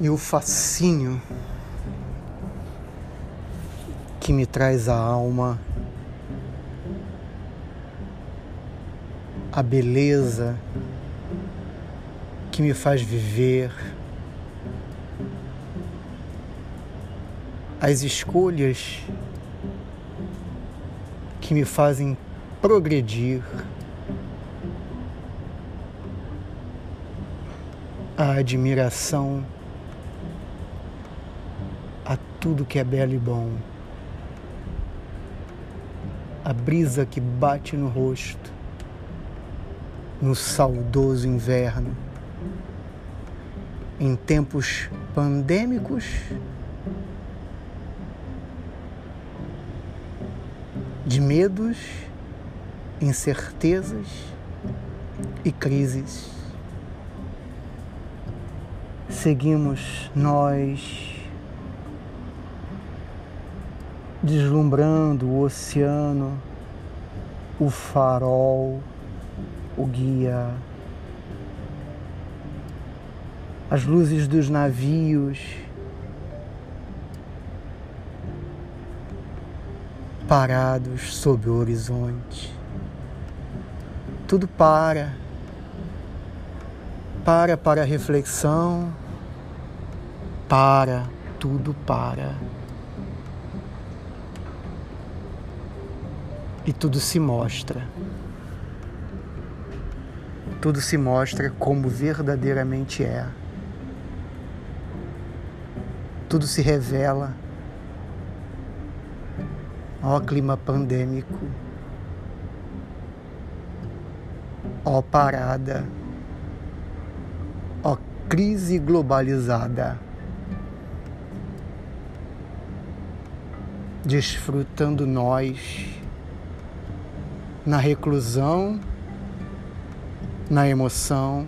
e o fascínio que me traz à alma a beleza que me faz viver, as escolhas que me fazem progredir, a admiração a tudo que é belo e bom, a brisa que bate no rosto no saudoso inverno, em tempos pandêmicos, de medos, incertezas e crises. Seguimos nós deslumbrando o oceano, o farol, o guia, as luzes dos navios, parados sob o horizonte. Tudo para, para para reflexão, para, tudo para. E tudo se mostra tudo se mostra como verdadeiramente é. Tudo se revela. Ó clima pandêmico. Ó parada. Ó crise globalizada. Desfrutando nós na reclusão na emoção,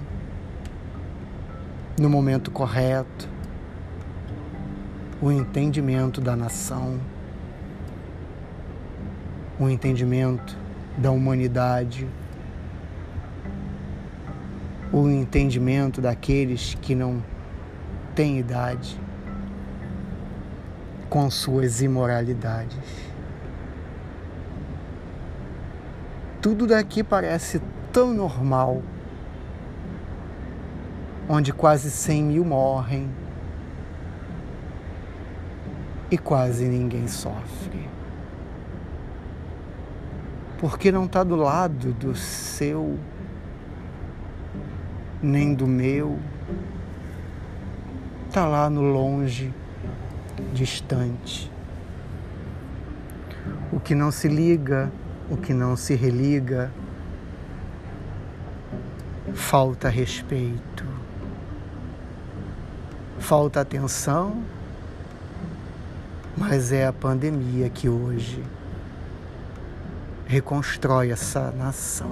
no momento correto, o entendimento da nação, o entendimento da humanidade, o entendimento daqueles que não têm idade com suas imoralidades. Tudo daqui parece tão normal, onde quase 100 mil morrem e quase ninguém sofre. Porque não está do lado do seu, nem do meu, está lá no longe, distante. O que não se liga, o que não se religa, falta respeito, falta atenção, mas é a pandemia que hoje reconstrói essa nação.